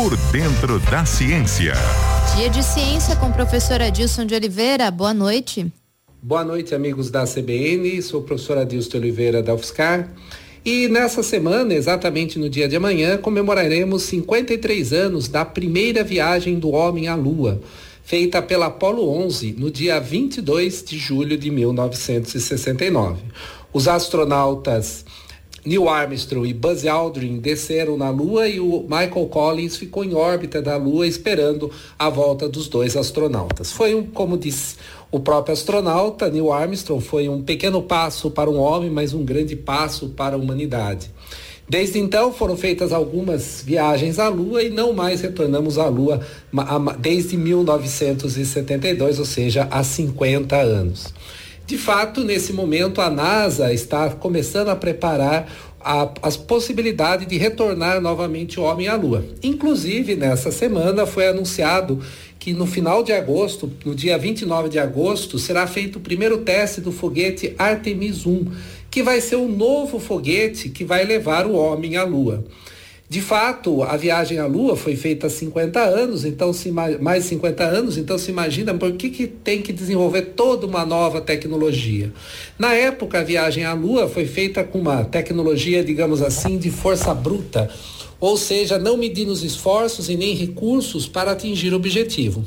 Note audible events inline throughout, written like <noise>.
Por dentro da ciência. Dia de ciência com o professor Adilson de Oliveira. Boa noite. Boa noite, amigos da CBN. Sou o professor Adilson de Oliveira da UFSCar. E nessa semana, exatamente no dia de amanhã, comemoraremos 53 anos da primeira viagem do homem à Lua, feita pela Apollo 11 no dia 22 de julho de 1969. Os astronautas Neil Armstrong e Buzz Aldrin desceram na Lua e o Michael Collins ficou em órbita da Lua esperando a volta dos dois astronautas. Foi um, como disse o próprio astronauta Neil Armstrong, foi um pequeno passo para um homem, mas um grande passo para a humanidade. Desde então foram feitas algumas viagens à Lua e não mais retornamos à Lua desde 1972, ou seja, há 50 anos. De fato, nesse momento, a NASA está começando a preparar a, as possibilidades de retornar novamente o homem à Lua. Inclusive, nessa semana foi anunciado que no final de agosto, no dia 29 de agosto, será feito o primeiro teste do foguete Artemis 1, que vai ser o novo foguete que vai levar o homem à Lua. De fato, a viagem à Lua foi feita há 50 anos, então se mais 50 anos, então se imagina por que, que tem que desenvolver toda uma nova tecnologia. Na época, a viagem à Lua foi feita com uma tecnologia, digamos assim, de força bruta ou seja, não medindo os esforços e nem recursos para atingir o objetivo.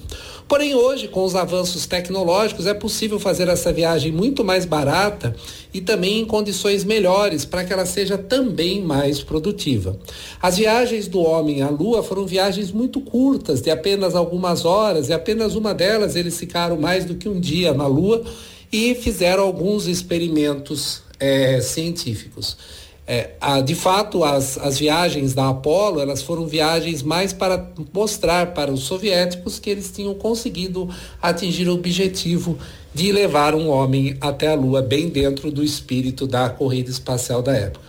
Porém, hoje, com os avanços tecnológicos, é possível fazer essa viagem muito mais barata e também em condições melhores para que ela seja também mais produtiva. As viagens do homem à Lua foram viagens muito curtas, de apenas algumas horas, e apenas uma delas eles ficaram mais do que um dia na Lua e fizeram alguns experimentos é, científicos. É, a, de fato, as, as viagens da Apollo, elas foram viagens mais para mostrar para os soviéticos que eles tinham conseguido atingir o objetivo de levar um homem até a Lua, bem dentro do espírito da corrida espacial da época.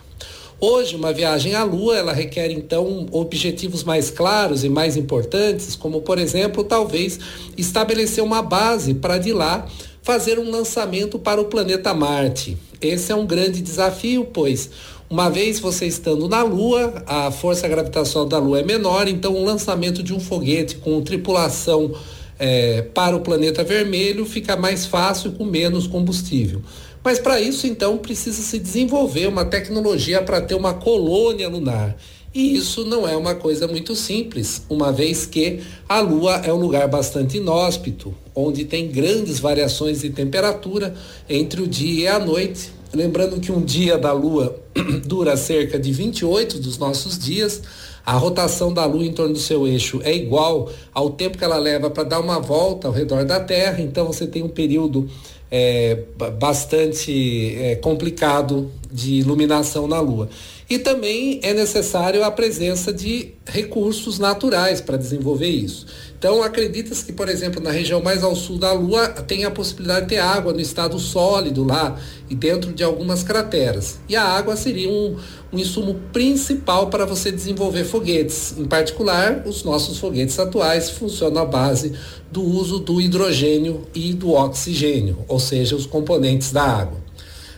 Hoje, uma viagem à Lua, ela requer então objetivos mais claros e mais importantes, como por exemplo, talvez estabelecer uma base para de lá fazer um lançamento para o planeta Marte. Esse é um grande desafio, pois uma vez você estando na Lua, a força gravitacional da Lua é menor, então o lançamento de um foguete com tripulação é, para o planeta vermelho fica mais fácil com menos combustível. Mas para isso, então, precisa se desenvolver uma tecnologia para ter uma colônia lunar. E isso não é uma coisa muito simples, uma vez que a Lua é um lugar bastante inóspito, onde tem grandes variações de temperatura entre o dia e a noite. Lembrando que um dia da Lua <clears throat> dura cerca de 28 dos nossos dias. A rotação da Lua em torno do seu eixo é igual ao tempo que ela leva para dar uma volta ao redor da Terra. Então você tem um período é, bastante é, complicado de iluminação na Lua. E também é necessário a presença de recursos naturais para desenvolver isso. Então, acredita-se que, por exemplo, na região mais ao sul da Lua, tem a possibilidade de ter água no estado sólido lá e dentro de algumas crateras. E a água seria um, um insumo principal para você desenvolver foguetes. Em particular, os nossos foguetes atuais funcionam à base do uso do hidrogênio e do oxigênio, ou seja, os componentes da água.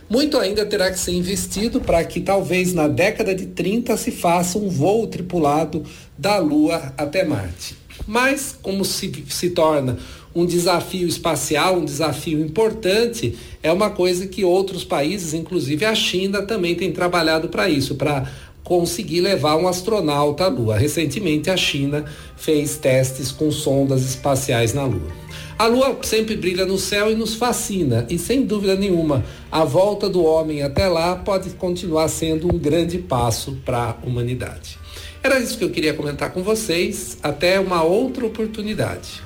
Muito ainda terá que ser investido para que talvez na década de 30 se faça um voo tripulado da Lua até Marte. Mas, como se, se torna um desafio espacial, um desafio importante, é uma coisa que outros países, inclusive a China, também tem trabalhado para isso, para conseguir levar um astronauta à Lua. Recentemente, a China fez testes com sondas espaciais na Lua. A lua sempre brilha no céu e nos fascina, e sem dúvida nenhuma, a volta do homem até lá pode continuar sendo um grande passo para a humanidade. Era isso que eu queria comentar com vocês. Até uma outra oportunidade.